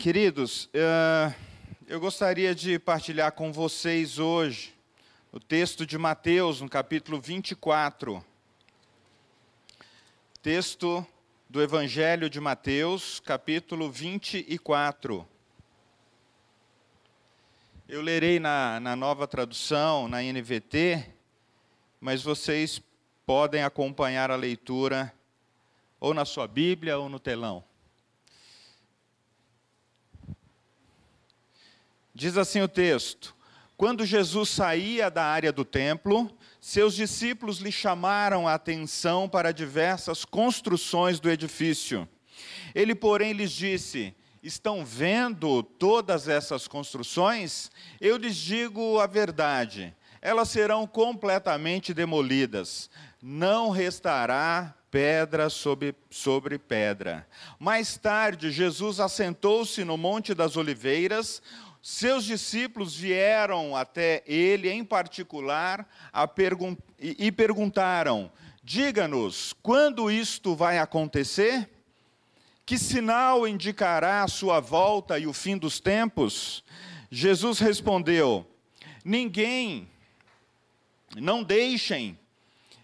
queridos, uh, eu gostaria de partilhar com vocês hoje o texto de Mateus, no capítulo 24. Texto do Evangelho de Mateus, capítulo 24. Eu lerei na, na nova tradução, na NVT, mas vocês podem acompanhar a leitura ou na sua Bíblia ou no telão. Diz assim o texto: Quando Jesus saía da área do templo, seus discípulos lhe chamaram a atenção para diversas construções do edifício. Ele, porém, lhes disse: Estão vendo todas essas construções? Eu lhes digo a verdade: elas serão completamente demolidas. Não restará pedra sobre, sobre pedra. Mais tarde, Jesus assentou-se no Monte das Oliveiras. Seus discípulos vieram até ele em particular pergun e, perguntaram: Diga-nos, quando isto vai acontecer? Que sinal indicará a sua volta e o fim dos tempos? Jesus respondeu: Ninguém, não deixem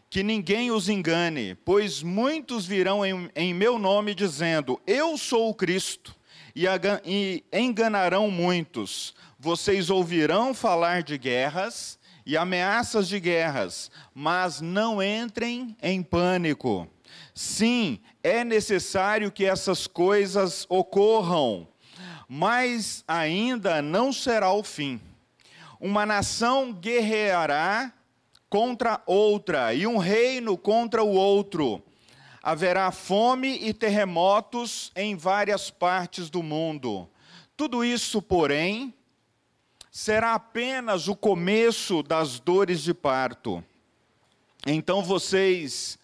que ninguém os engane, pois muitos virão em, em meu nome dizendo: Eu sou o Cristo e enganarão muitos. Vocês ouvirão falar de guerras e ameaças de guerras, mas não entrem em pânico. Sim, é necessário que essas coisas ocorram, mas ainda não será o fim. Uma nação guerreará contra outra, e um reino contra o outro haverá fome e terremotos em várias partes do mundo. Tudo isso, porém, será apenas o começo das dores de parto. Então vocês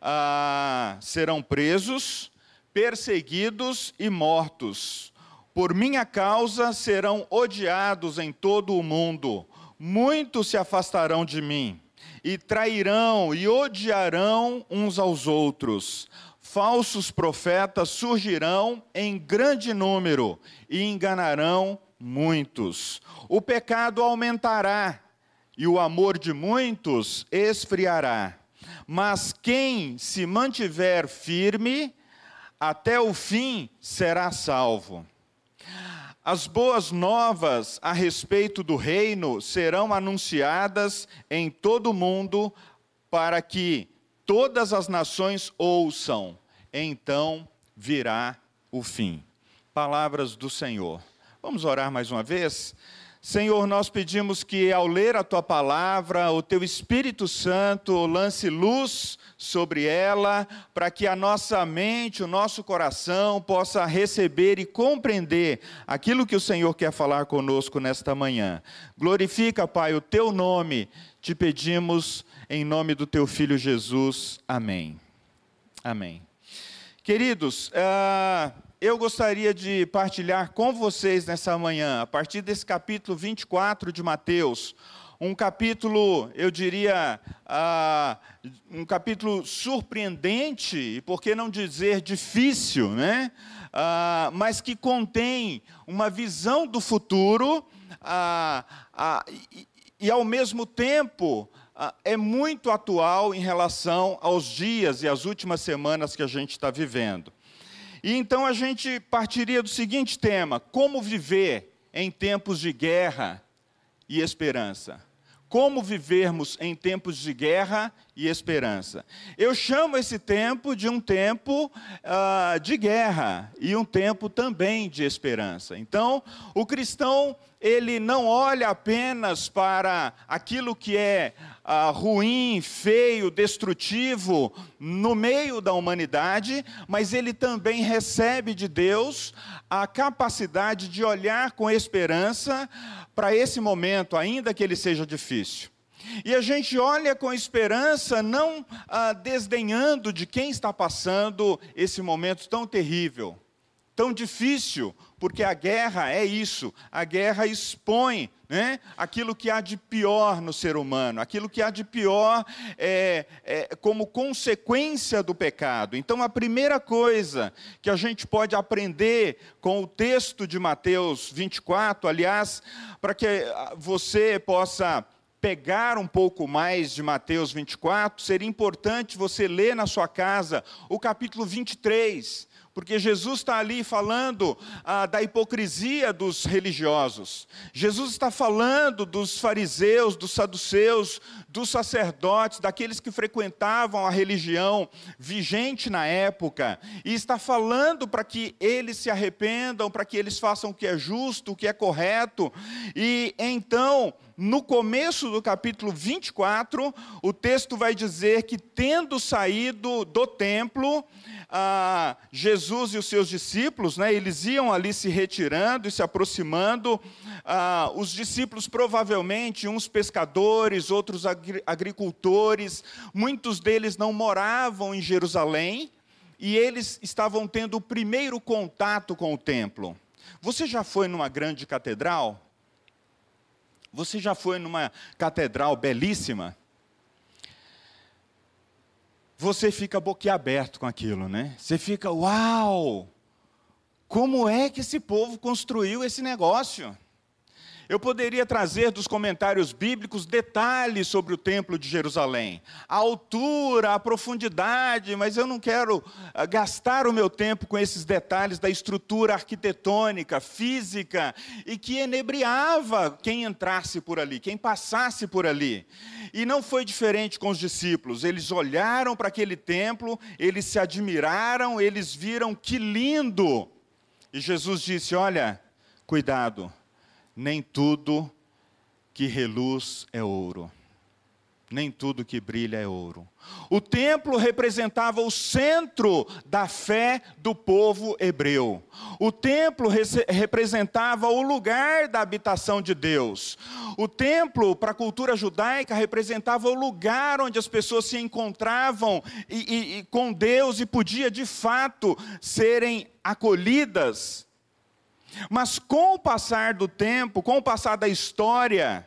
ah, serão presos, perseguidos e mortos. Por minha causa serão odiados em todo o mundo. Muitos se afastarão de mim e trairão e odiarão uns aos outros. Falsos profetas surgirão em grande número e enganarão muitos. O pecado aumentará e o amor de muitos esfriará. Mas quem se mantiver firme até o fim será salvo. As boas novas a respeito do reino serão anunciadas em todo o mundo para que todas as nações ouçam. Então virá o fim. Palavras do Senhor. Vamos orar mais uma vez? Senhor, nós pedimos que ao ler a tua palavra, o teu Espírito Santo lance luz sobre ela, para que a nossa mente, o nosso coração possa receber e compreender aquilo que o Senhor quer falar conosco nesta manhã. Glorifica, Pai, o teu nome, te pedimos em nome do teu filho Jesus. Amém. Amém. Queridos, uh, eu gostaria de partilhar com vocês nessa manhã, a partir desse capítulo 24 de Mateus, um capítulo, eu diria, uh, um capítulo surpreendente, e por que não dizer difícil, né? Uh, mas que contém uma visão do futuro uh, e, e, ao mesmo tempo, é muito atual em relação aos dias e às últimas semanas que a gente está vivendo. E então a gente partiria do seguinte tema: como viver em tempos de guerra e esperança. Como vivermos em tempos de guerra e esperança. Eu chamo esse tempo de um tempo uh, de guerra e um tempo também de esperança. Então, o cristão ele não olha apenas para aquilo que é ah, ruim, feio, destrutivo no meio da humanidade, mas ele também recebe de Deus a capacidade de olhar com esperança para esse momento, ainda que ele seja difícil. E a gente olha com esperança, não ah, desdenhando de quem está passando esse momento tão terrível tão difícil, porque a guerra é isso, a guerra expõe né, aquilo que há de pior no ser humano, aquilo que há de pior é, é, como consequência do pecado. Então, a primeira coisa que a gente pode aprender com o texto de Mateus 24, aliás, para que você possa pegar um pouco mais de Mateus 24, seria importante você ler na sua casa o capítulo 23, porque Jesus está ali falando ah, da hipocrisia dos religiosos. Jesus está falando dos fariseus, dos saduceus, dos sacerdotes, daqueles que frequentavam a religião vigente na época, e está falando para que eles se arrependam, para que eles façam o que é justo, o que é correto. E então, no começo do capítulo 24, o texto vai dizer que, tendo saído do templo, ah, Jesus e os seus discípulos, né, eles iam ali se retirando e se aproximando. Ah, os discípulos, provavelmente, uns pescadores, outros agri agricultores, muitos deles não moravam em Jerusalém e eles estavam tendo o primeiro contato com o templo. Você já foi numa grande catedral? Você já foi numa catedral belíssima? Você fica boquiaberto com aquilo, né? Você fica, uau! Como é que esse povo construiu esse negócio? Eu poderia trazer dos comentários bíblicos detalhes sobre o Templo de Jerusalém, a altura, a profundidade, mas eu não quero ah, gastar o meu tempo com esses detalhes da estrutura arquitetônica, física, e que enebriava quem entrasse por ali, quem passasse por ali. E não foi diferente com os discípulos, eles olharam para aquele templo, eles se admiraram, eles viram que lindo. E Jesus disse: Olha, cuidado nem tudo que reluz é ouro. Nem tudo que brilha é ouro. O templo representava o centro da fé do povo hebreu. O templo representava o lugar da habitação de Deus. O templo, para a cultura judaica, representava o lugar onde as pessoas se encontravam e, e, e com Deus e podia de fato serem acolhidas mas com o passar do tempo, com o passar da história,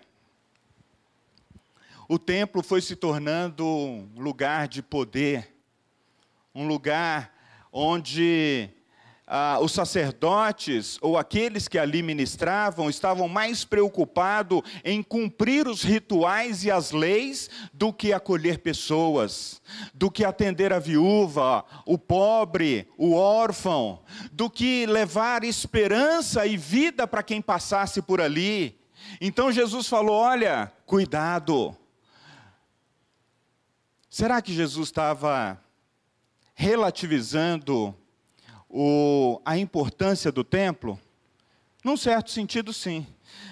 o templo foi se tornando um lugar de poder, um lugar onde ah, os sacerdotes ou aqueles que ali ministravam estavam mais preocupados em cumprir os rituais e as leis do que acolher pessoas, do que atender a viúva, o pobre, o órfão, do que levar esperança e vida para quem passasse por ali. Então Jesus falou: olha, cuidado. Será que Jesus estava relativizando o, a importância do templo? Num certo sentido, sim.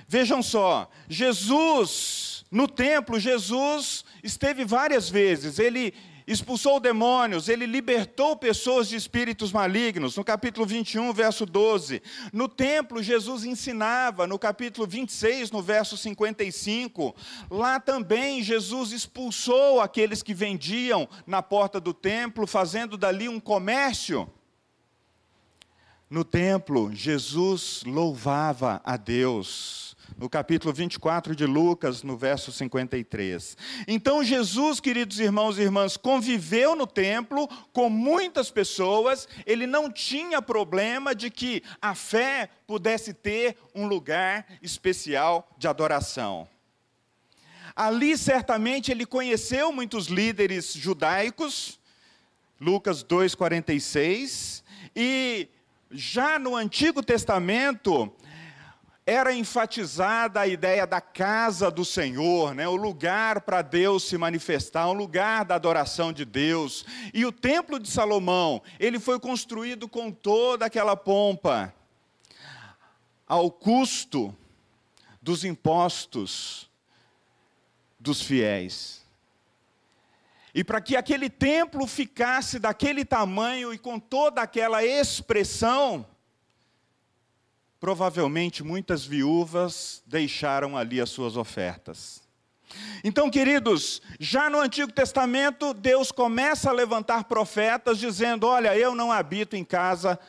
Vejam só, Jesus, no templo, Jesus esteve várias vezes, ele expulsou demônios, ele libertou pessoas de espíritos malignos, no capítulo 21, verso 12. No templo, Jesus ensinava, no capítulo 26, no verso 55. Lá também, Jesus expulsou aqueles que vendiam na porta do templo, fazendo dali um comércio. No templo, Jesus louvava a Deus. No capítulo 24 de Lucas, no verso 53. Então, Jesus, queridos irmãos e irmãs, conviveu no templo com muitas pessoas, ele não tinha problema de que a fé pudesse ter um lugar especial de adoração. Ali, certamente, ele conheceu muitos líderes judaicos, Lucas 2,46, e já no Antigo Testamento, era enfatizada a ideia da casa do Senhor, né? o lugar para Deus se manifestar, um lugar da adoração de Deus. E o templo de Salomão, ele foi construído com toda aquela pompa, ao custo dos impostos dos fiéis. E para que aquele templo ficasse daquele tamanho e com toda aquela expressão, provavelmente muitas viúvas deixaram ali as suas ofertas. Então, queridos, já no Antigo Testamento, Deus começa a levantar profetas dizendo: Olha, eu não habito em casa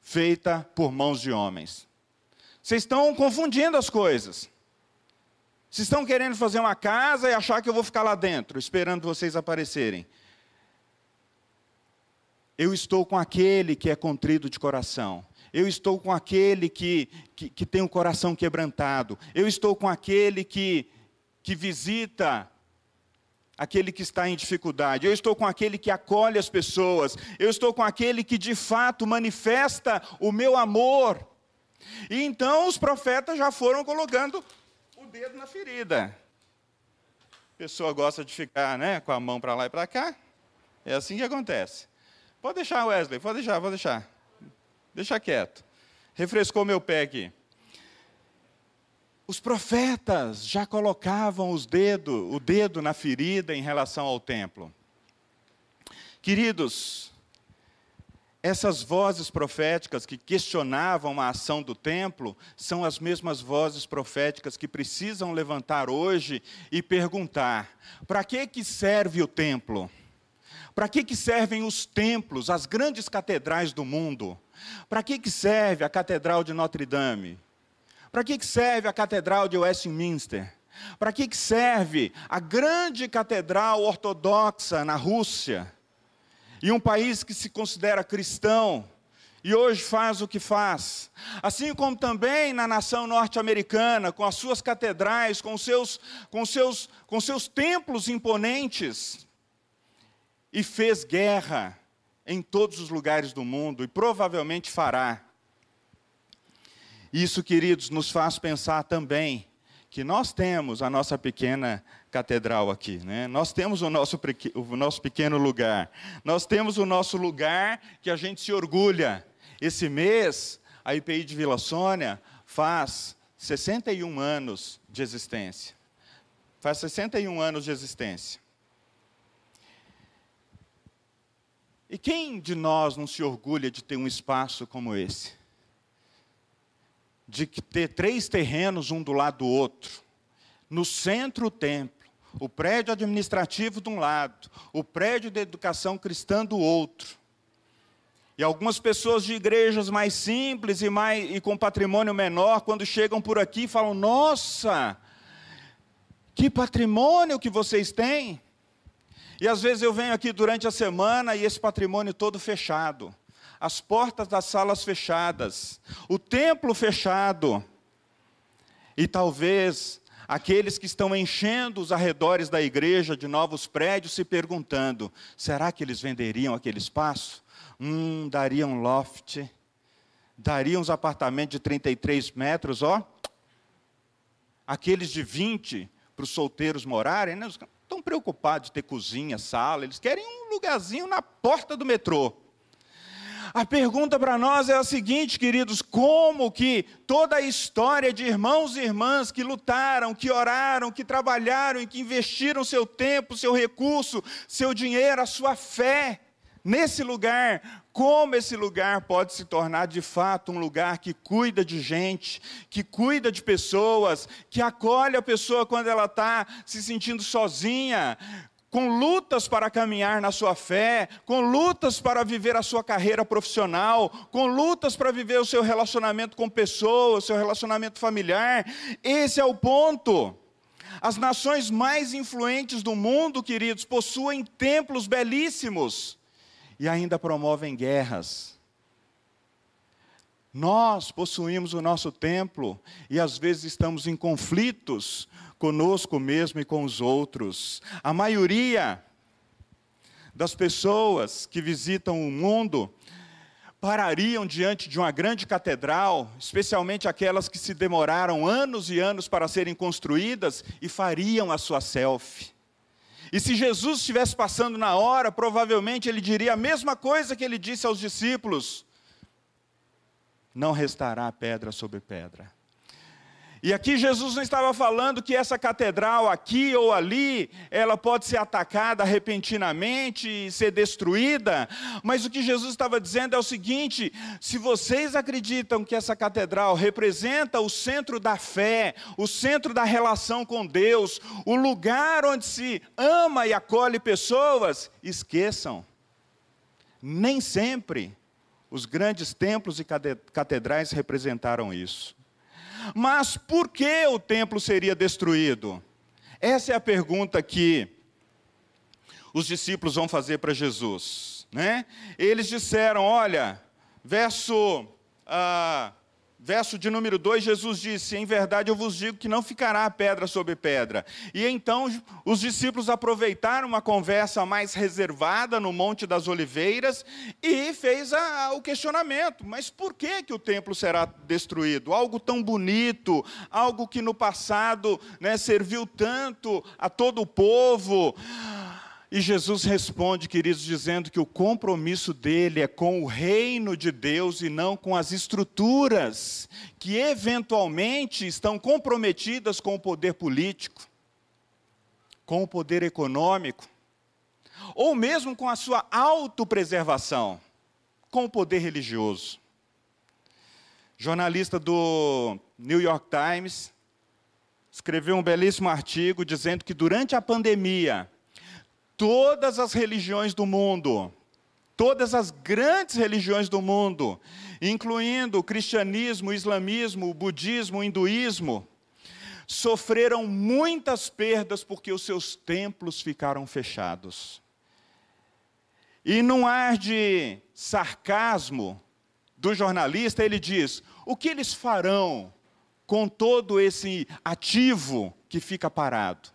feita por mãos de homens. Vocês estão confundindo as coisas. Vocês estão querendo fazer uma casa e achar que eu vou ficar lá dentro, esperando vocês aparecerem. Eu estou com aquele que é contrido de coração. Eu estou com aquele que, que, que tem o um coração quebrantado. Eu estou com aquele que, que visita aquele que está em dificuldade, eu estou com aquele que acolhe as pessoas, eu estou com aquele que de fato manifesta o meu amor. E então os profetas já foram colocando dedo na ferida. A pessoa gosta de ficar né, com a mão para lá e para cá, é assim que acontece. Pode deixar, Wesley, pode deixar, pode deixar. Deixa quieto. Refrescou meu pé aqui. Os profetas já colocavam os dedo, o dedo na ferida em relação ao templo. Queridos, essas vozes proféticas que questionavam a ação do templo são as mesmas vozes proféticas que precisam levantar hoje e perguntar: para que que serve o templo? Para que que servem os templos, as grandes catedrais do mundo? Para que que serve a Catedral de Notre Dame? Para que serve a Catedral de Westminster? Para que serve a grande catedral ortodoxa na Rússia? E um país que se considera cristão e hoje faz o que faz. Assim como também na nação norte-americana, com as suas catedrais, com seus, com seus, com seus templos imponentes, e fez guerra em todos os lugares do mundo e provavelmente fará. Isso, queridos, nos faz pensar também que nós temos a nossa pequena catedral aqui, né? Nós temos o nosso, o nosso pequeno lugar. Nós temos o nosso lugar que a gente se orgulha. Esse mês, a IPI de Vila Sônia faz 61 anos de existência. Faz 61 anos de existência. E quem de nós não se orgulha de ter um espaço como esse? de ter três terrenos um do lado do outro. No centro, o templo. O prédio administrativo de um lado, o prédio de educação cristã do outro. E algumas pessoas de igrejas mais simples e, mais, e com patrimônio menor, quando chegam por aqui, falam: Nossa, que patrimônio que vocês têm! E às vezes eu venho aqui durante a semana e esse patrimônio todo fechado as portas das salas fechadas, o templo fechado, e talvez aqueles que estão enchendo os arredores da igreja de novos prédios se perguntando: será que eles venderiam aquele espaço? Hum, dariam loft, dariam os apartamentos de 33 metros, ó. Aqueles de 20 para os solteiros morarem, né? estão preocupados de ter cozinha, sala, eles querem um lugarzinho na porta do metrô. A pergunta para nós é a seguinte, queridos: como que toda a história de irmãos e irmãs que lutaram, que oraram, que trabalharam e que investiram seu tempo, seu recurso, seu dinheiro, a sua fé nesse lugar, como esse lugar pode se tornar de fato um lugar que cuida de gente, que cuida de pessoas, que acolhe a pessoa quando ela está se sentindo sozinha, com lutas para caminhar na sua fé, com lutas para viver a sua carreira profissional, com lutas para viver o seu relacionamento com pessoas, o seu relacionamento familiar. Esse é o ponto. As nações mais influentes do mundo, queridos, possuem templos belíssimos e ainda promovem guerras. Nós possuímos o nosso templo e às vezes estamos em conflitos conosco mesmo e com os outros. A maioria das pessoas que visitam o mundo parariam diante de uma grande catedral, especialmente aquelas que se demoraram anos e anos para serem construídas, e fariam a sua selfie. E se Jesus estivesse passando na hora, provavelmente ele diria a mesma coisa que ele disse aos discípulos: Não restará pedra sobre pedra. E aqui Jesus não estava falando que essa catedral aqui ou ali, ela pode ser atacada repentinamente e ser destruída, mas o que Jesus estava dizendo é o seguinte: se vocês acreditam que essa catedral representa o centro da fé, o centro da relação com Deus, o lugar onde se ama e acolhe pessoas, esqueçam. Nem sempre Os grandes templos e catedrais representaram isso. Mas por que o templo seria destruído? Essa é a pergunta que os discípulos vão fazer para Jesus. Né? Eles disseram: olha, verso. Ah, Verso de número 2, Jesus disse: Em verdade eu vos digo que não ficará pedra sobre pedra. E então os discípulos aproveitaram uma conversa mais reservada no Monte das Oliveiras e fez a, a, o questionamento: mas por que, que o templo será destruído? Algo tão bonito, algo que no passado né, serviu tanto a todo o povo. E Jesus responde, queridos, dizendo que o compromisso dele é com o reino de Deus e não com as estruturas que eventualmente estão comprometidas com o poder político, com o poder econômico, ou mesmo com a sua autopreservação, com o poder religioso. Jornalista do New York Times escreveu um belíssimo artigo dizendo que durante a pandemia, todas as religiões do mundo, todas as grandes religiões do mundo, incluindo o cristianismo, o islamismo, o budismo, o hinduísmo, sofreram muitas perdas porque os seus templos ficaram fechados. E num ar de sarcasmo do jornalista, ele diz: o que eles farão com todo esse ativo que fica parado?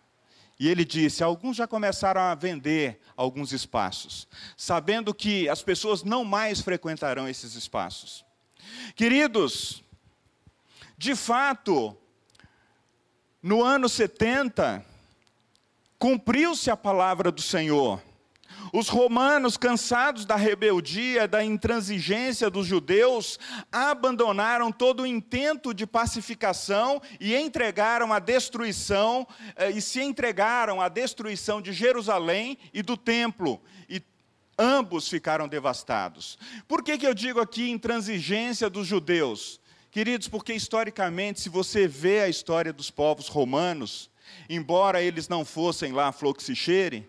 E ele disse: alguns já começaram a vender alguns espaços, sabendo que as pessoas não mais frequentarão esses espaços. Queridos, de fato, no ano 70, cumpriu-se a palavra do Senhor. Os romanos, cansados da rebeldia, da intransigência dos judeus, abandonaram todo o intento de pacificação e entregaram a destruição, eh, e se entregaram à destruição de Jerusalém e do templo. E ambos ficaram devastados. Por que, que eu digo aqui intransigência dos judeus? Queridos, porque historicamente, se você vê a história dos povos romanos, embora eles não fossem lá fluxicheire,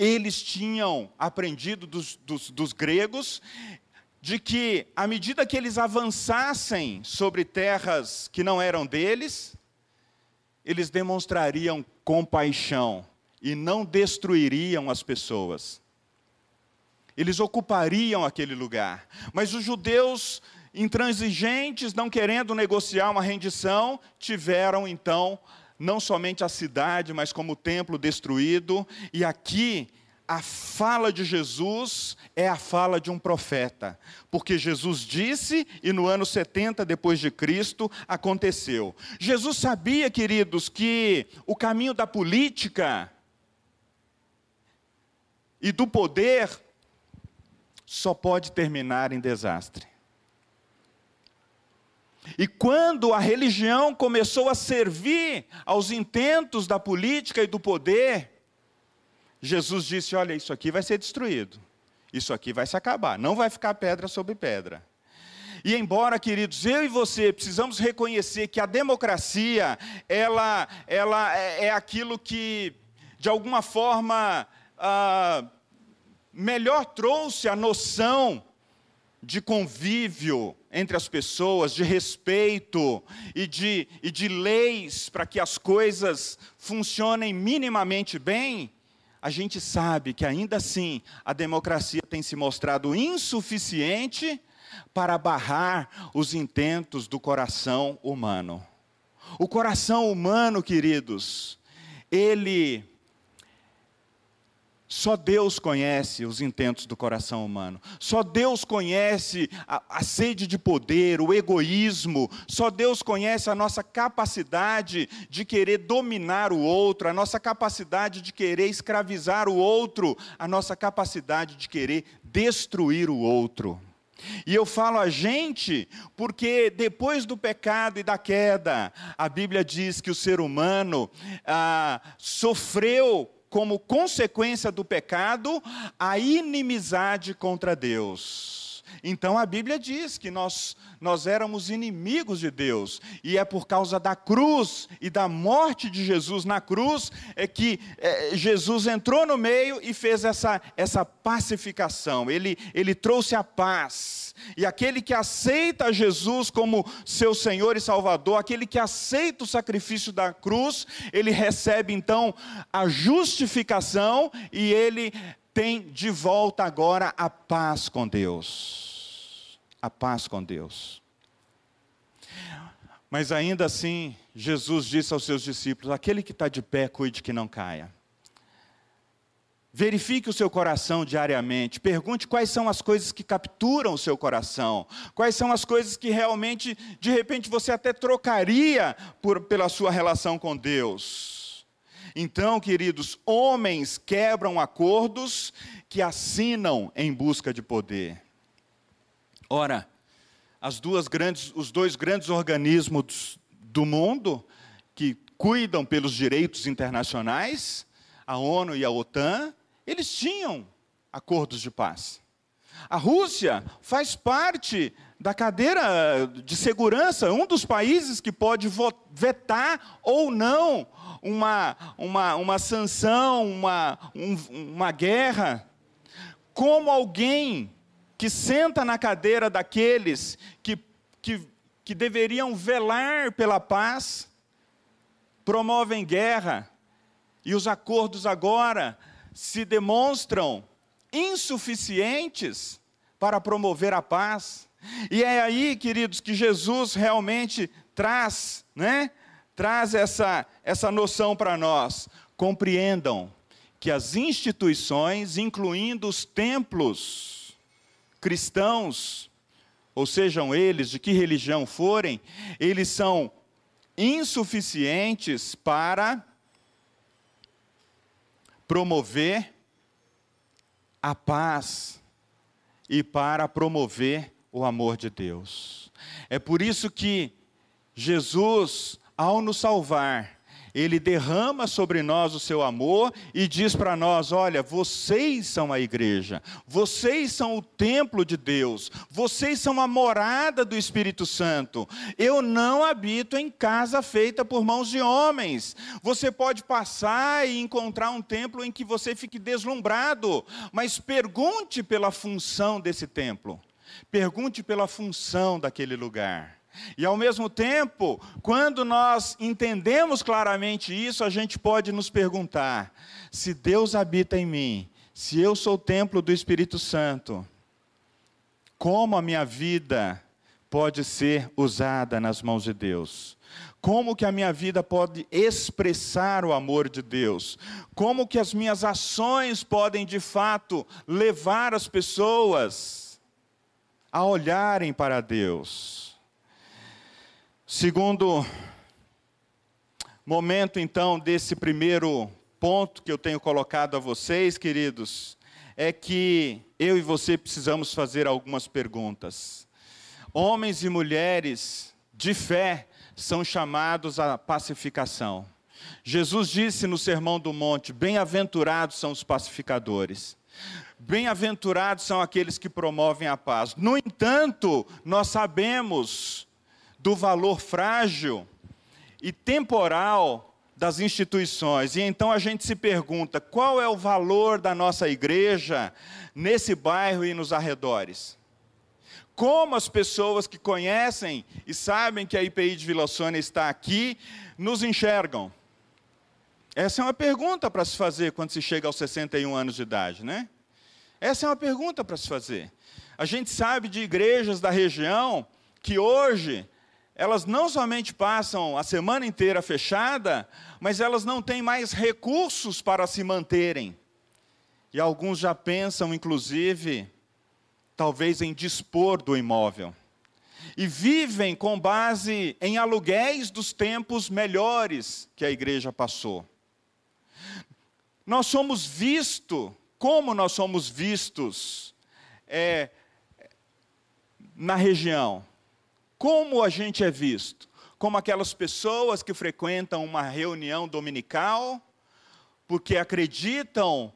eles tinham aprendido dos, dos, dos gregos de que, à medida que eles avançassem sobre terras que não eram deles, eles demonstrariam compaixão e não destruiriam as pessoas. Eles ocupariam aquele lugar. Mas os judeus intransigentes, não querendo negociar uma rendição, tiveram então não somente a cidade, mas como o templo destruído. E aqui a fala de Jesus é a fala de um profeta, porque Jesus disse e no ano 70 depois de Cristo aconteceu. Jesus sabia, queridos, que o caminho da política e do poder só pode terminar em desastre. E quando a religião começou a servir aos intentos da política e do poder, Jesus disse: Olha, isso aqui vai ser destruído, isso aqui vai se acabar, não vai ficar pedra sobre pedra. E embora, queridos, eu e você precisamos reconhecer que a democracia, ela, ela é, é aquilo que, de alguma forma, ah, melhor trouxe a noção de convívio entre as pessoas, de respeito e de, e de leis para que as coisas funcionem minimamente bem, a gente sabe que ainda assim a democracia tem se mostrado insuficiente para barrar os intentos do coração humano. O coração humano, queridos, ele só Deus conhece os intentos do coração humano. Só Deus conhece a, a, sede de poder, o egoísmo. Só Deus conhece a nossa capacidade de querer dominar o outro, a nossa capacidade de querer escravizar o outro, a nossa capacidade de querer destruir o outro. E eu falo a gente porque depois do pecado e da queda, a Bíblia diz que o ser humano ah, sofreu como consequência do pecado, a inimizade contra Deus. Então a Bíblia diz que nós, nós éramos inimigos de Deus, e é por causa da cruz e da morte de Jesus na cruz é que é, Jesus entrou no meio e fez essa, essa pacificação, ele, ele trouxe a paz. E aquele que aceita Jesus como seu Senhor e Salvador, aquele que aceita o sacrifício da cruz, ele recebe então a justificação e ele tem de volta agora a paz com Deus. A paz com Deus. Mas ainda assim, Jesus disse aos seus discípulos: aquele que está de pé, cuide que não caia. Verifique o seu coração diariamente. Pergunte quais são as coisas que capturam o seu coração. Quais são as coisas que realmente, de repente, você até trocaria por, pela sua relação com Deus. Então, queridos, homens quebram acordos que assinam em busca de poder. Ora, as duas grandes, os dois grandes organismos do mundo que cuidam pelos direitos internacionais, a ONU e a OTAN, eles tinham acordos de paz. A Rússia faz parte da cadeira de segurança, um dos países que pode vetar ou não uma, uma, uma sanção, uma, um, uma guerra. Como alguém que senta na cadeira daqueles que, que, que deveriam velar pela paz, promovem guerra, e os acordos agora se demonstram insuficientes para promover a paz. E é aí, queridos, que Jesus realmente traz, né? Traz essa, essa noção para nós. Compreendam que as instituições, incluindo os templos cristãos, ou sejam eles de que religião forem, eles são insuficientes para promover a paz e para promover o amor de Deus. É por isso que Jesus, ao nos salvar, ele derrama sobre nós o seu amor e diz para nós: olha, vocês são a igreja, vocês são o templo de Deus, vocês são a morada do Espírito Santo. Eu não habito em casa feita por mãos de homens. Você pode passar e encontrar um templo em que você fique deslumbrado, mas pergunte pela função desse templo. Pergunte pela função daquele lugar. E ao mesmo tempo, quando nós entendemos claramente isso, a gente pode nos perguntar: se Deus habita em mim, se eu sou o templo do Espírito Santo, como a minha vida pode ser usada nas mãos de Deus? Como que a minha vida pode expressar o amor de Deus? Como que as minhas ações podem de fato levar as pessoas a olharem para Deus. Segundo momento, então, desse primeiro ponto que eu tenho colocado a vocês, queridos, é que eu e você precisamos fazer algumas perguntas. Homens e mulheres de fé são chamados à pacificação. Jesus disse no Sermão do Monte: Bem-aventurados são os pacificadores. Bem-aventurados são aqueles que promovem a paz. No entanto, nós sabemos do valor frágil e temporal das instituições. E então a gente se pergunta: qual é o valor da nossa igreja nesse bairro e nos arredores? Como as pessoas que conhecem e sabem que a IPI de Vila Sônia está aqui nos enxergam? Essa é uma pergunta para se fazer quando se chega aos 61 anos de idade, né? Essa é uma pergunta para se fazer. A gente sabe de igrejas da região que hoje elas não somente passam a semana inteira fechada, mas elas não têm mais recursos para se manterem. E alguns já pensam, inclusive, talvez em dispor do imóvel. E vivem com base em aluguéis dos tempos melhores que a igreja passou. Nós somos vistos como nós somos vistos é, na região. Como a gente é visto? Como aquelas pessoas que frequentam uma reunião dominical, porque acreditam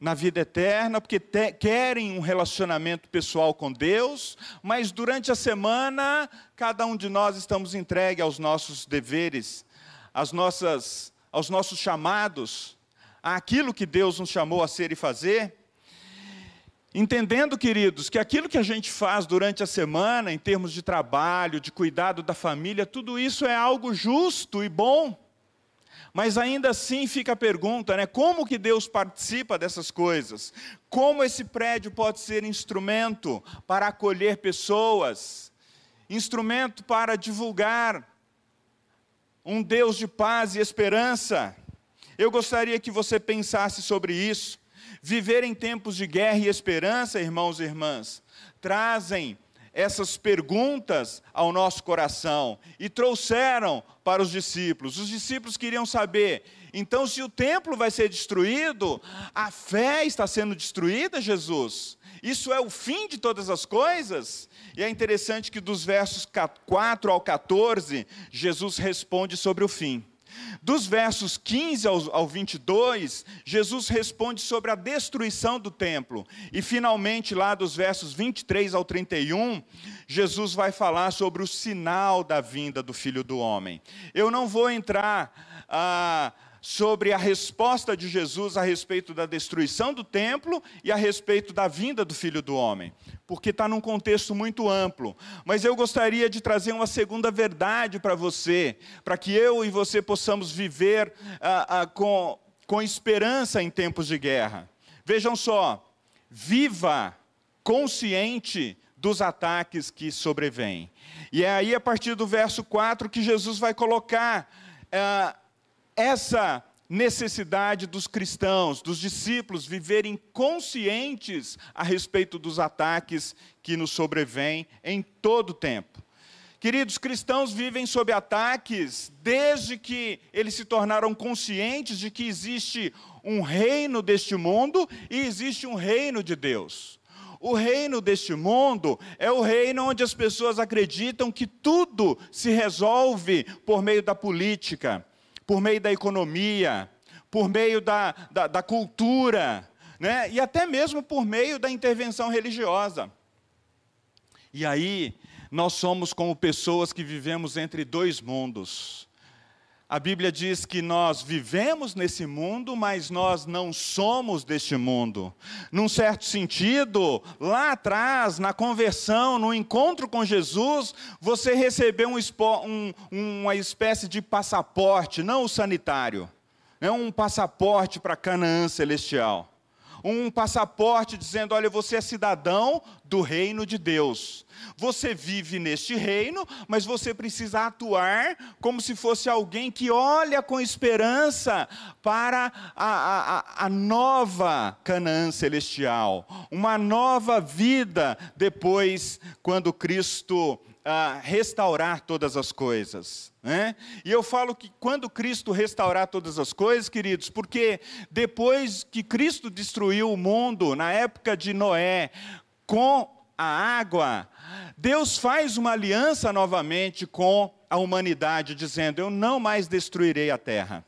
na vida eterna, porque te, querem um relacionamento pessoal com Deus, mas durante a semana, cada um de nós estamos entregue aos nossos deveres, às nossas, aos nossos chamados, àquilo que Deus nos chamou a ser e fazer. Entendendo, queridos, que aquilo que a gente faz durante a semana, em termos de trabalho, de cuidado da família, tudo isso é algo justo e bom. Mas ainda assim fica a pergunta, né? Como que Deus participa dessas coisas? Como esse prédio pode ser instrumento para acolher pessoas? Instrumento para divulgar um Deus de paz e esperança? Eu gostaria que você pensasse sobre isso. Viver em tempos de guerra e esperança, irmãos e irmãs, trazem essas perguntas ao nosso coração e trouxeram para os discípulos. Os discípulos queriam saber, então, se o templo vai ser destruído, a fé está sendo destruída, Jesus? Isso é o fim de todas as coisas? E é interessante que dos versos 4 ao 14, Jesus responde sobre o fim. Dos versos 15 ao, ao 22, Jesus responde sobre a destruição do templo. E finalmente, lá dos versos 23 ao 31, Jesus vai falar sobre o sinal da vinda do Filho do Homem. Eu não vou entrar. Ah, sobre a resposta de Jesus a respeito da destruição do templo e a respeito da vinda do Filho do Homem, porque está num contexto muito amplo. Mas eu gostaria de trazer uma segunda verdade para você, para que eu e você possamos viver ah, ah, com, com esperança em tempos de guerra. Vejam só, viva consciente dos ataques que sobrevêm. E é aí, a partir do verso 4, que Jesus vai colocar. Ah, essa necessidade dos cristãos, dos discípulos, viverem conscientes a respeito dos ataques que nos sobrevêm em todo o tempo. Queridos, cristãos vivem sob ataques desde que eles se tornaram conscientes de que existe um reino deste mundo e existe um reino de Deus. O reino deste mundo é o reino onde as pessoas acreditam que tudo se resolve por meio da política, por meio da economia, por meio da, da, da cultura, né? e até mesmo por meio da intervenção religiosa. E aí, nós somos como pessoas que vivemos entre dois mundos. A Bíblia diz que nós vivemos nesse mundo, mas nós não somos deste mundo. Num certo sentido, lá atrás, na conversão, no encontro com Jesus, você recebeu um, um, uma espécie de passaporte, não o sanitário, é um passaporte para Canaã celestial um passaporte dizendo: olha, você é cidadão do reino de Deus. Você vive neste reino, mas você precisa atuar como se fosse alguém que olha com esperança para a, a, a nova Canaã celestial, uma nova vida depois, quando Cristo ah, restaurar todas as coisas. Né? E eu falo que quando Cristo restaurar todas as coisas, queridos, porque depois que Cristo destruiu o mundo, na época de Noé, com a água, Deus faz uma aliança novamente com a humanidade, dizendo: Eu não mais destruirei a terra.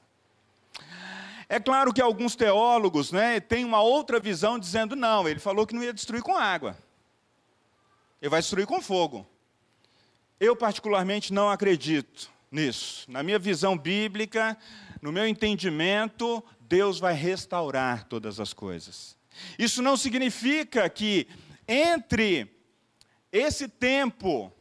É claro que alguns teólogos né, têm uma outra visão, dizendo: Não, ele falou que não ia destruir com água, ele vai destruir com fogo. Eu, particularmente, não acredito nisso. Na minha visão bíblica, no meu entendimento, Deus vai restaurar todas as coisas. Isso não significa que entre esse tempo,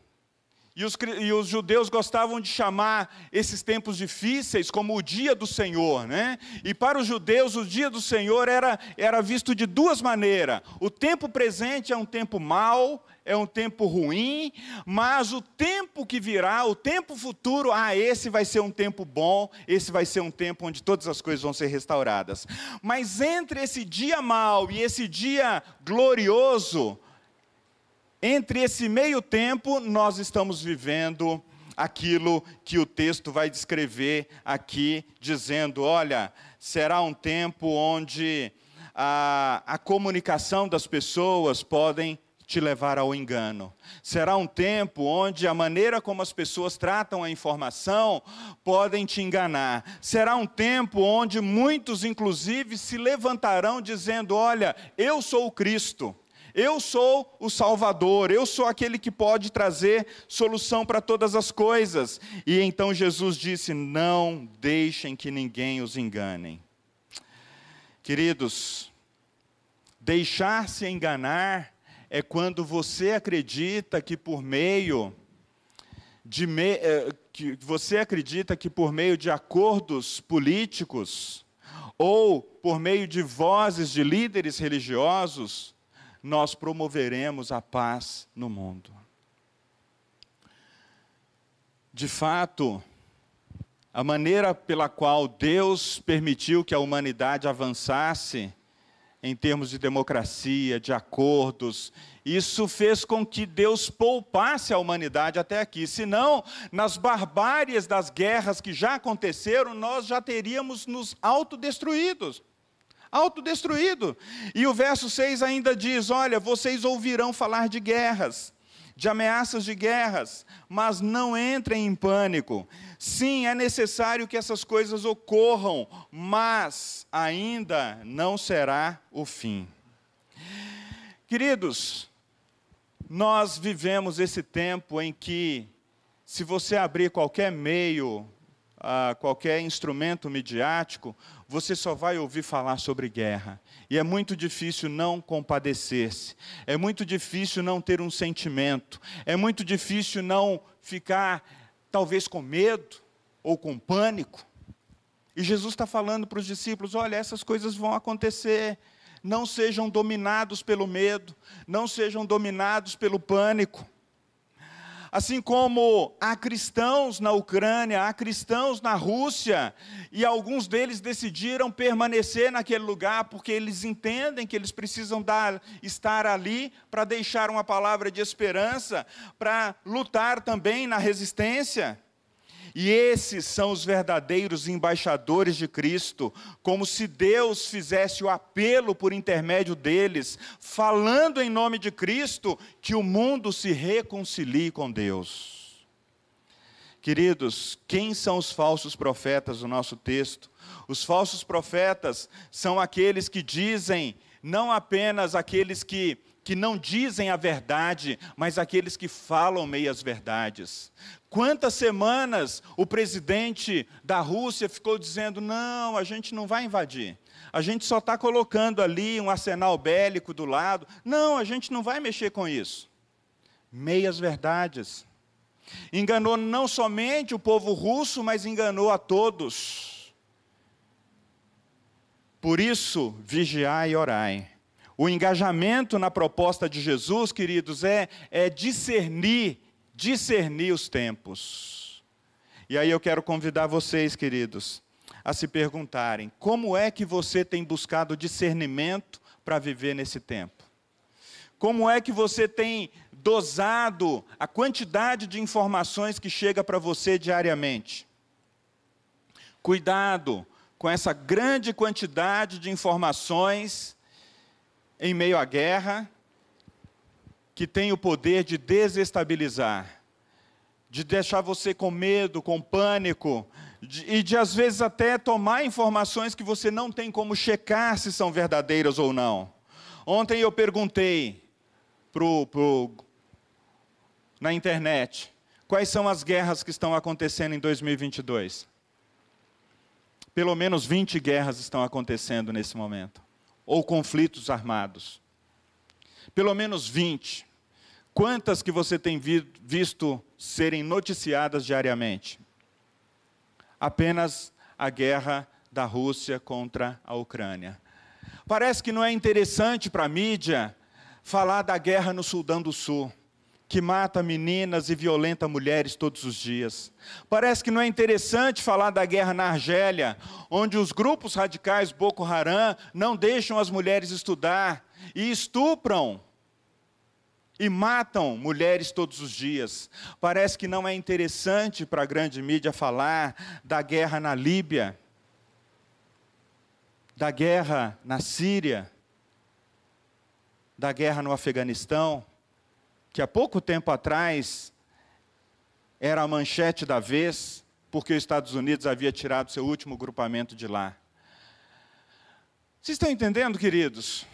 e os, e os, judeus gostavam de chamar esses tempos difíceis como o dia do Senhor, né? E para os judeus, o dia do Senhor era, era visto de duas maneiras. O tempo presente é um tempo mau, é um tempo ruim, mas o tempo que virá, o tempo futuro, ah, esse vai ser um tempo bom, esse vai ser um tempo onde todas as coisas vão ser restauradas. Mas entre esse dia mau e esse dia glorioso, entre esse meio tempo, nós estamos vivendo aquilo que o texto vai descrever aqui, dizendo: olha, será um tempo onde a, a comunicação das pessoas podem te levar ao engano. Será um tempo onde a maneira como as pessoas tratam a informação podem te enganar. Será um tempo onde muitos, inclusive, se levantarão dizendo: Olha, eu sou o Cristo. Eu sou o Salvador, eu sou aquele que pode trazer solução para todas as coisas. E então Jesus disse: Não deixem que ninguém os engane. Queridos, deixar-se enganar é quando você acredita que por meio de me, eh, que você acredita que por meio de acordos políticos ou por meio de vozes de líderes religiosos nós promoveremos a paz no mundo. De fato, a maneira pela qual Deus permitiu que a humanidade avançasse em termos de democracia, de acordos. Isso fez com que Deus poupasse a humanidade até aqui. Senão, nas barbáries das guerras que já aconteceram, nós já teríamos nos autodestruídos. Autodestruído. E o verso 6 ainda diz: Olha, vocês ouvirão falar de guerras de ameaças de guerras, mas não entrem em pânico. Sim, é necessário que essas coisas ocorram, mas ainda não será o fim. Queridos, nós vivemos esse tempo em que, se você abrir qualquer meio, qualquer instrumento midiático, você só vai ouvir falar sobre guerra. E é muito difícil não compadecer-se, é muito difícil não ter um sentimento, é muito difícil não ficar, talvez, com medo ou com pânico. E Jesus está falando para os discípulos: olha, essas coisas vão acontecer. Não sejam dominados pelo medo, não sejam dominados pelo pânico. Assim como há cristãos na Ucrânia, há cristãos na Rússia, e alguns deles decidiram permanecer naquele lugar porque eles entendem que eles precisam dar, estar ali para deixar uma palavra de esperança, para lutar também na resistência. E esses são os verdadeiros embaixadores de Cristo, como se Deus fizesse o apelo por intermédio deles, falando em nome de Cristo, que o mundo se reconcilie com Deus. Queridos, quem são os falsos profetas do nosso texto? Os falsos profetas são aqueles que dizem, não apenas aqueles que que não dizem a verdade, mas aqueles que falam meias verdades. Quantas semanas o presidente da Rússia ficou dizendo: não, a gente não vai invadir. A gente só está colocando ali um arsenal bélico do lado. Não, a gente não vai mexer com isso. Meias verdades. Enganou não somente o povo russo, mas enganou a todos. Por isso, vigiai e orai o engajamento na proposta de Jesus, queridos, é, é discernir, discernir os tempos. E aí eu quero convidar vocês, queridos, a se perguntarem: como é que você tem buscado discernimento para viver nesse tempo? Como é que você tem dosado a quantidade de informações que chega para você diariamente? Cuidado com essa grande quantidade de informações em meio à guerra, que tem o poder de desestabilizar, de deixar você com medo, com pânico, de, e de às vezes até tomar informações que você não tem como checar se são verdadeiras ou não. Ontem eu perguntei pro, pro, na internet quais são as guerras que estão acontecendo em 2022. Pelo menos 20 guerras estão acontecendo nesse momento ou conflitos armados. Pelo menos 20. Quantas que você tem vi visto serem noticiadas diariamente? Apenas a guerra da Rússia contra a Ucrânia. Parece que não é interessante para a mídia falar da guerra no Sudão do Sul que mata meninas e violenta mulheres todos os dias. Parece que não é interessante falar da guerra na Argélia, onde os grupos radicais Boko Haram não deixam as mulheres estudar e estupram e matam mulheres todos os dias. Parece que não é interessante para a grande mídia falar da guerra na Líbia, da guerra na Síria, da guerra no Afeganistão que há pouco tempo atrás era a manchete da vez, porque os Estados Unidos havia tirado seu último grupamento de lá. Vocês estão entendendo, queridos?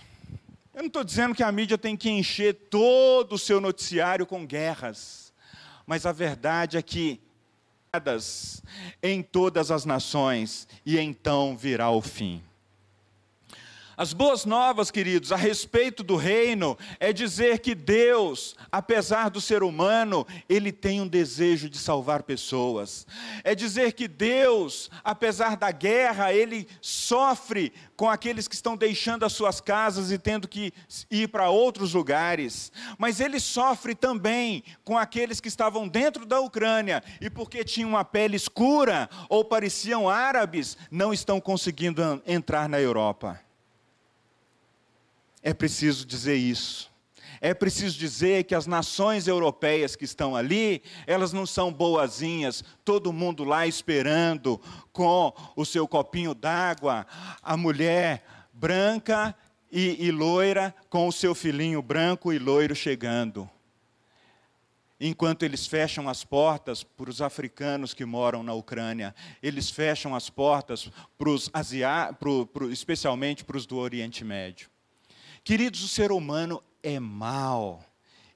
Eu não estou dizendo que a mídia tem que encher todo o seu noticiário com guerras, mas a verdade é que em todas as nações e então virá o fim. As boas novas, queridos, a respeito do reino, é dizer que Deus, apesar do ser humano, ele tem um desejo de salvar pessoas. É dizer que Deus, apesar da guerra, ele sofre com aqueles que estão deixando as suas casas e tendo que ir para outros lugares. Mas ele sofre também com aqueles que estavam dentro da Ucrânia e porque tinham uma pele escura ou pareciam árabes, não estão conseguindo entrar na Europa. É preciso dizer isso. É preciso dizer que as nações europeias que estão ali, elas não são boazinhas, todo mundo lá esperando com o seu copinho d'água, a mulher branca e, e, loira com o seu filhinho branco e loiro chegando. Enquanto eles fecham as portas para os africanos que moram na Ucrânia, eles fecham as portas para os asiáticos, especialmente para os do Oriente Médio. Queridos, o ser humano é mau.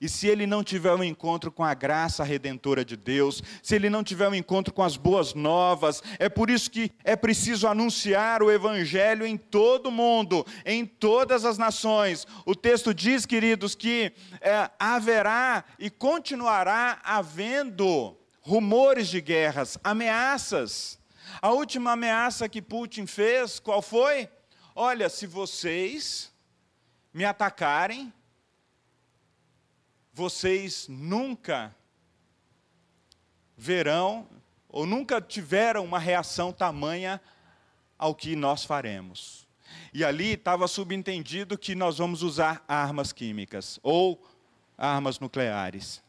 E se ele não tiver um encontro com a graça redentora de Deus, se ele não tiver um encontro com as boas novas, é por isso que é preciso anunciar o Evangelho em todo o mundo, em todas as nações. O texto diz, queridos, que é, haverá e continuará havendo rumores de guerras, ameaças. A última ameaça que Putin fez, qual foi? Olha, se vocês me atacarem, vocês nunca verão ou nunca tiveram uma reação tamanha ao que nós faremos. E ali estava subentendido que nós vamos usar armas químicas ou armas nucleares.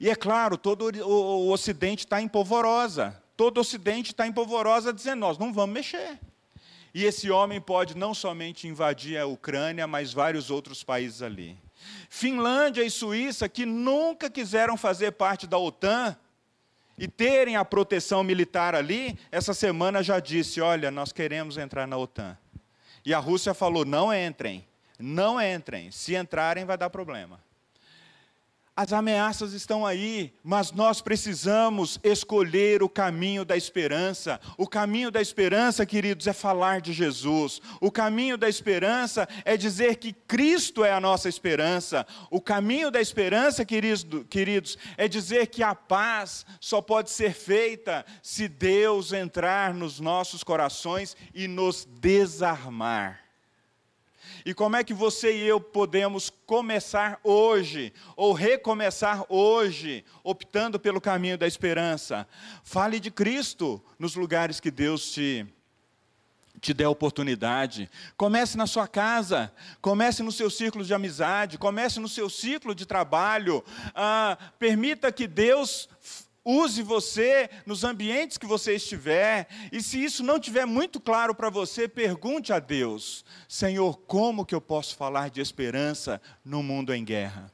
E é claro, todo o Ocidente está em polvorosa. Todo o Ocidente está em polvorosa dizendo: nós não vamos mexer. E esse homem pode não somente invadir a Ucrânia, mas vários outros países ali. Finlândia e Suíça, que nunca quiseram fazer parte da OTAN e terem a proteção militar ali, essa semana já disse: olha, nós queremos entrar na OTAN. E a Rússia falou: não entrem, não entrem. Se entrarem, vai dar problema. As ameaças estão aí, mas nós precisamos escolher o caminho da esperança. O caminho da esperança, queridos, é falar de Jesus. O caminho da esperança é dizer que Cristo é a nossa esperança. O caminho da esperança, queridos, é dizer que a paz só pode ser feita se Deus entrar nos nossos corações e nos desarmar. E como é que você e eu podemos começar hoje, ou recomeçar hoje, optando pelo caminho da esperança? Fale de Cristo nos lugares que Deus te te der oportunidade. Comece na sua casa, comece no seu círculo de amizade, comece no seu ciclo de trabalho. Ah, permita que Deus Use você nos ambientes que você estiver, e se isso não estiver muito claro para você, pergunte a Deus: Senhor, como que eu posso falar de esperança no mundo em guerra?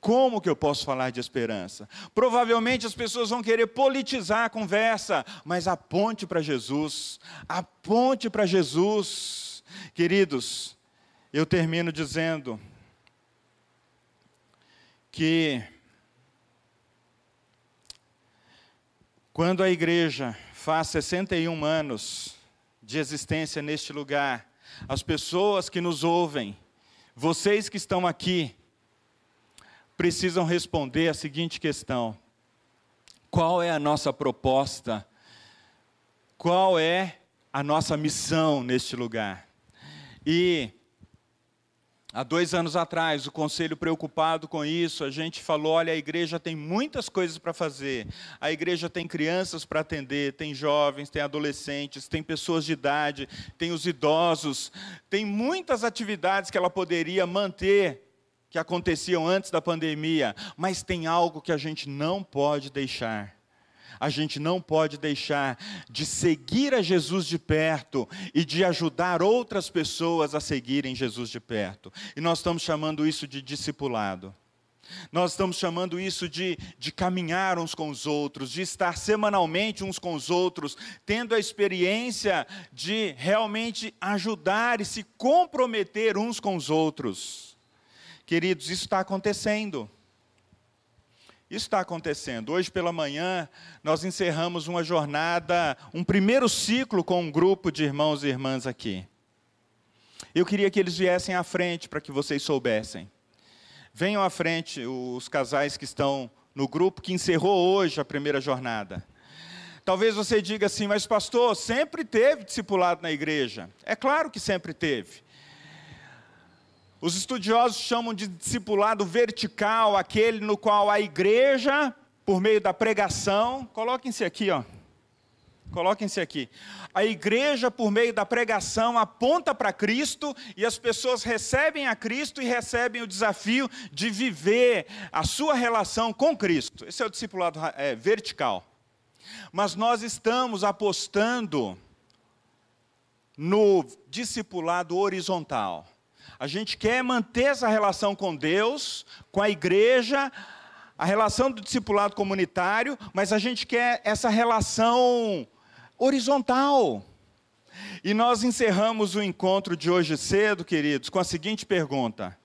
Como que eu posso falar de esperança? Provavelmente as pessoas vão querer politizar a conversa, mas aponte para Jesus, aponte para Jesus. Queridos, eu termino dizendo que Quando a igreja faz 61 anos de existência neste lugar, as pessoas que nos ouvem, vocês que estão aqui, precisam responder a seguinte questão: qual é a nossa proposta? Qual é a nossa missão neste lugar? E Há dois anos atrás, o conselho preocupado com isso, a gente falou: olha, a igreja tem muitas coisas para fazer. A igreja tem crianças para atender, tem jovens, tem adolescentes, tem pessoas de idade, tem os idosos, tem muitas atividades que ela poderia manter que aconteciam antes da pandemia, mas tem algo que a gente não pode deixar a gente não pode deixar de seguir a Jesus de perto e de ajudar outras pessoas a seguirem Jesus de perto. E nós estamos chamando isso de discipulado. Nós estamos chamando isso de, de caminhar uns com os outros, de estar semanalmente uns com os outros, tendo a experiência de realmente ajudar e se comprometer uns com os outros. Queridos, isso está acontecendo. Isso está acontecendo. Hoje pela manhã, nós encerramos uma jornada, um primeiro ciclo com um grupo de irmãos e irmãs aqui. Eu queria que eles viessem à frente para que vocês soubessem. Venham à frente os casais que estão no grupo que encerrou hoje a primeira jornada. Talvez você diga assim, mas pastor, sempre teve discipulado na igreja. É claro que sempre teve. Os estudiosos chamam de discipulado vertical, aquele no qual a igreja, por meio da pregação, coloquem-se aqui, ó. Coloquem-se aqui. A igreja, por meio da pregação, aponta para Cristo e as pessoas recebem a Cristo e recebem o desafio de viver a sua relação com Cristo. Esse é o discipulado é, vertical. Mas nós estamos apostando no discipulado horizontal. A gente quer manter essa relação com Deus, com a igreja, a relação do discipulado comunitário, mas a gente quer essa relação horizontal. E nós encerramos o encontro de hoje cedo, queridos, com a seguinte pergunta.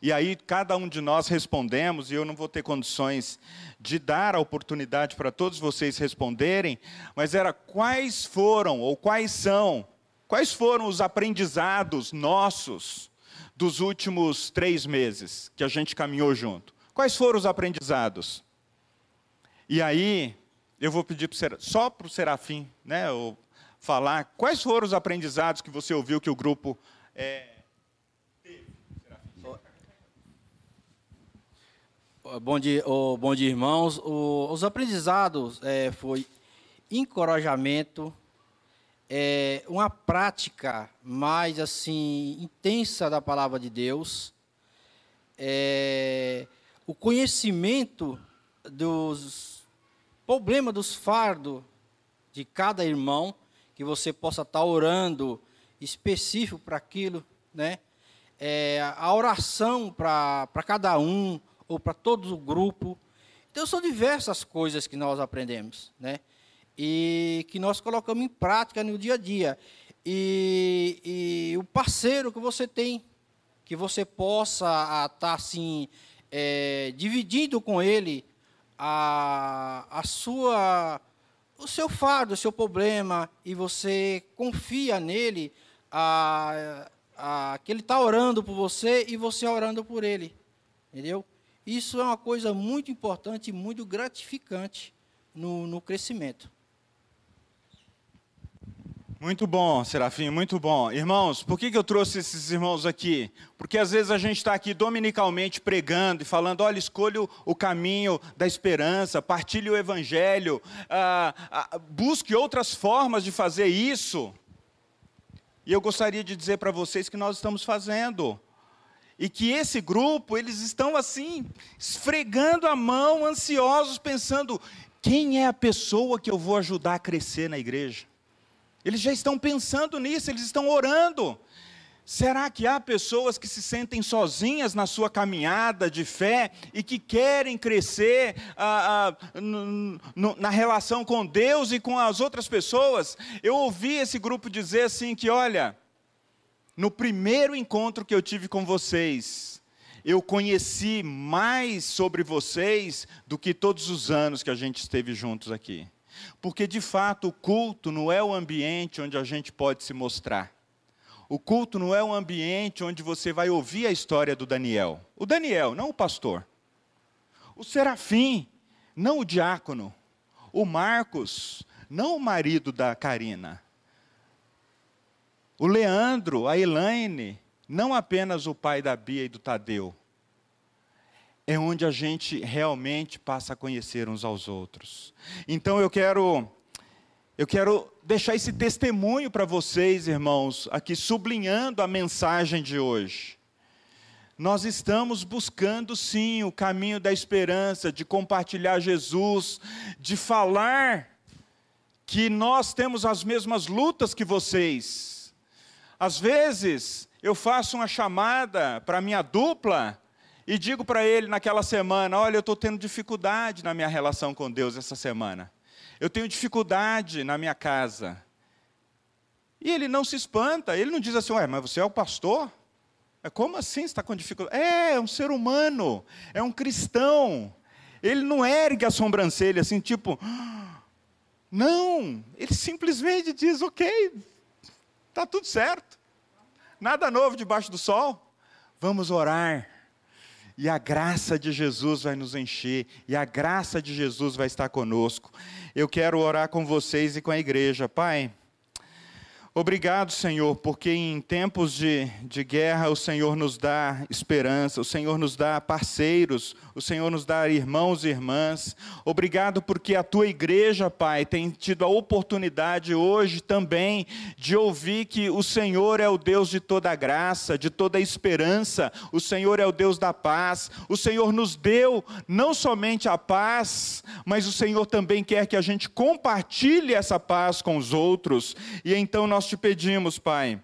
E aí cada um de nós respondemos, e eu não vou ter condições de dar a oportunidade para todos vocês responderem, mas era quais foram ou quais são, quais foram os aprendizados nossos dos últimos três meses que a gente caminhou junto? Quais foram os aprendizados? E aí, eu vou pedir pro, só para o Serafim né, falar quais foram os aprendizados que você ouviu que o grupo é, teve. Bom dia, oh, bom dia irmãos. O, os aprendizados é, foi encorajamento, é, uma prática mais assim intensa da palavra de Deus, é, o conhecimento dos problema dos fardos de cada irmão, que você possa estar orando específico para aquilo, né? É, a oração para cada um ou para todo o grupo. Então, são diversas coisas que nós aprendemos, né? E que nós colocamos em prática no dia a dia. E, e o parceiro que você tem, que você possa estar assim, é, dividindo com ele a, a sua, o seu fardo, o seu problema, e você confia nele, a, a, que ele está orando por você e você orando por ele. Entendeu? Isso é uma coisa muito importante e muito gratificante no, no crescimento. Muito bom, Serafim, muito bom. Irmãos, por que, que eu trouxe esses irmãos aqui? Porque às vezes a gente está aqui dominicalmente pregando e falando: olha, escolha o caminho da esperança, partilhe o evangelho, ah, ah, busque outras formas de fazer isso. E eu gostaria de dizer para vocês que nós estamos fazendo. E que esse grupo, eles estão assim, esfregando a mão, ansiosos, pensando: quem é a pessoa que eu vou ajudar a crescer na igreja? Eles já estão pensando nisso, eles estão orando. Será que há pessoas que se sentem sozinhas na sua caminhada de fé e que querem crescer ah, ah, na relação com Deus e com as outras pessoas? Eu ouvi esse grupo dizer assim: que olha, no primeiro encontro que eu tive com vocês, eu conheci mais sobre vocês do que todos os anos que a gente esteve juntos aqui. Porque de fato o culto não é o ambiente onde a gente pode se mostrar. O culto não é um ambiente onde você vai ouvir a história do Daniel. O Daniel, não o pastor. O serafim, não o diácono. O Marcos, não o marido da Karina. O Leandro, a Elaine, não apenas o pai da Bia e do Tadeu é onde a gente realmente passa a conhecer uns aos outros. Então eu quero eu quero deixar esse testemunho para vocês, irmãos, aqui sublinhando a mensagem de hoje. Nós estamos buscando sim o caminho da esperança, de compartilhar Jesus, de falar que nós temos as mesmas lutas que vocês. Às vezes, eu faço uma chamada para minha dupla e digo para ele naquela semana: Olha, eu estou tendo dificuldade na minha relação com Deus essa semana. Eu tenho dificuldade na minha casa. E ele não se espanta, ele não diz assim: Ué, mas você é o pastor? É como assim está com dificuldade? É, é um ser humano, é um cristão. Ele não ergue a sobrancelha assim, tipo. Não, ele simplesmente diz: Ok, está tudo certo. Nada novo debaixo do sol. Vamos orar e a graça de Jesus vai nos encher, e a graça de Jesus vai estar conosco. Eu quero orar com vocês e com a igreja, Pai. Obrigado, Senhor, porque em tempos de, de guerra o Senhor nos dá esperança, o Senhor nos dá parceiros, o Senhor nos dá irmãos e irmãs. Obrigado porque a tua igreja, Pai, tem tido a oportunidade hoje também de ouvir que o Senhor é o Deus de toda graça, de toda esperança, o Senhor é o Deus da paz. O Senhor nos deu não somente a paz, mas o Senhor também quer que a gente compartilhe essa paz com os outros. E então nós te pedimos, Pai,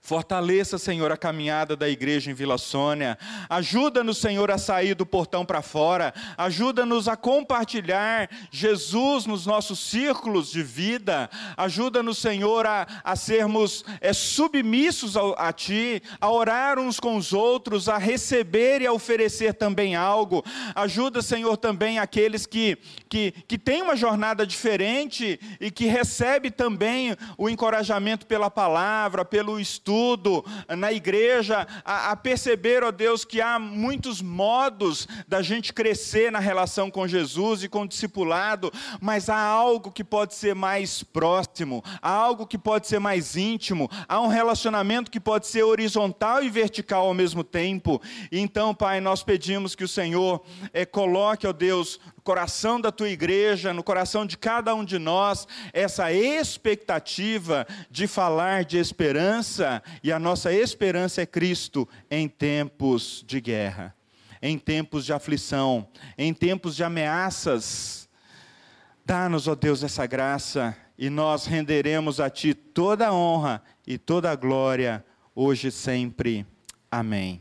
Fortaleça, Senhor, a caminhada da igreja em Vila Sônia. Ajuda-nos, Senhor, a sair do portão para fora. Ajuda-nos a compartilhar Jesus nos nossos círculos de vida. Ajuda-nos, Senhor, a, a sermos é, submissos a, a Ti, a orar uns com os outros, a receber e a oferecer também algo. Ajuda, Senhor, também aqueles que, que, que têm uma jornada diferente e que recebe também o encorajamento pela palavra, pelo Espírito estudo, na igreja, a, a perceber, ó Deus, que há muitos modos da gente crescer na relação com Jesus e com o discipulado, mas há algo que pode ser mais próximo, há algo que pode ser mais íntimo, há um relacionamento que pode ser horizontal e vertical ao mesmo tempo. Então, Pai, nós pedimos que o Senhor é, coloque, ó Deus, coração da tua igreja, no coração de cada um de nós, essa expectativa de falar de esperança, e a nossa esperança é Cristo em tempos de guerra, em tempos de aflição, em tempos de ameaças. Dá-nos, ó Deus, essa graça, e nós renderemos a Ti toda a honra e toda a glória, hoje e sempre. Amém.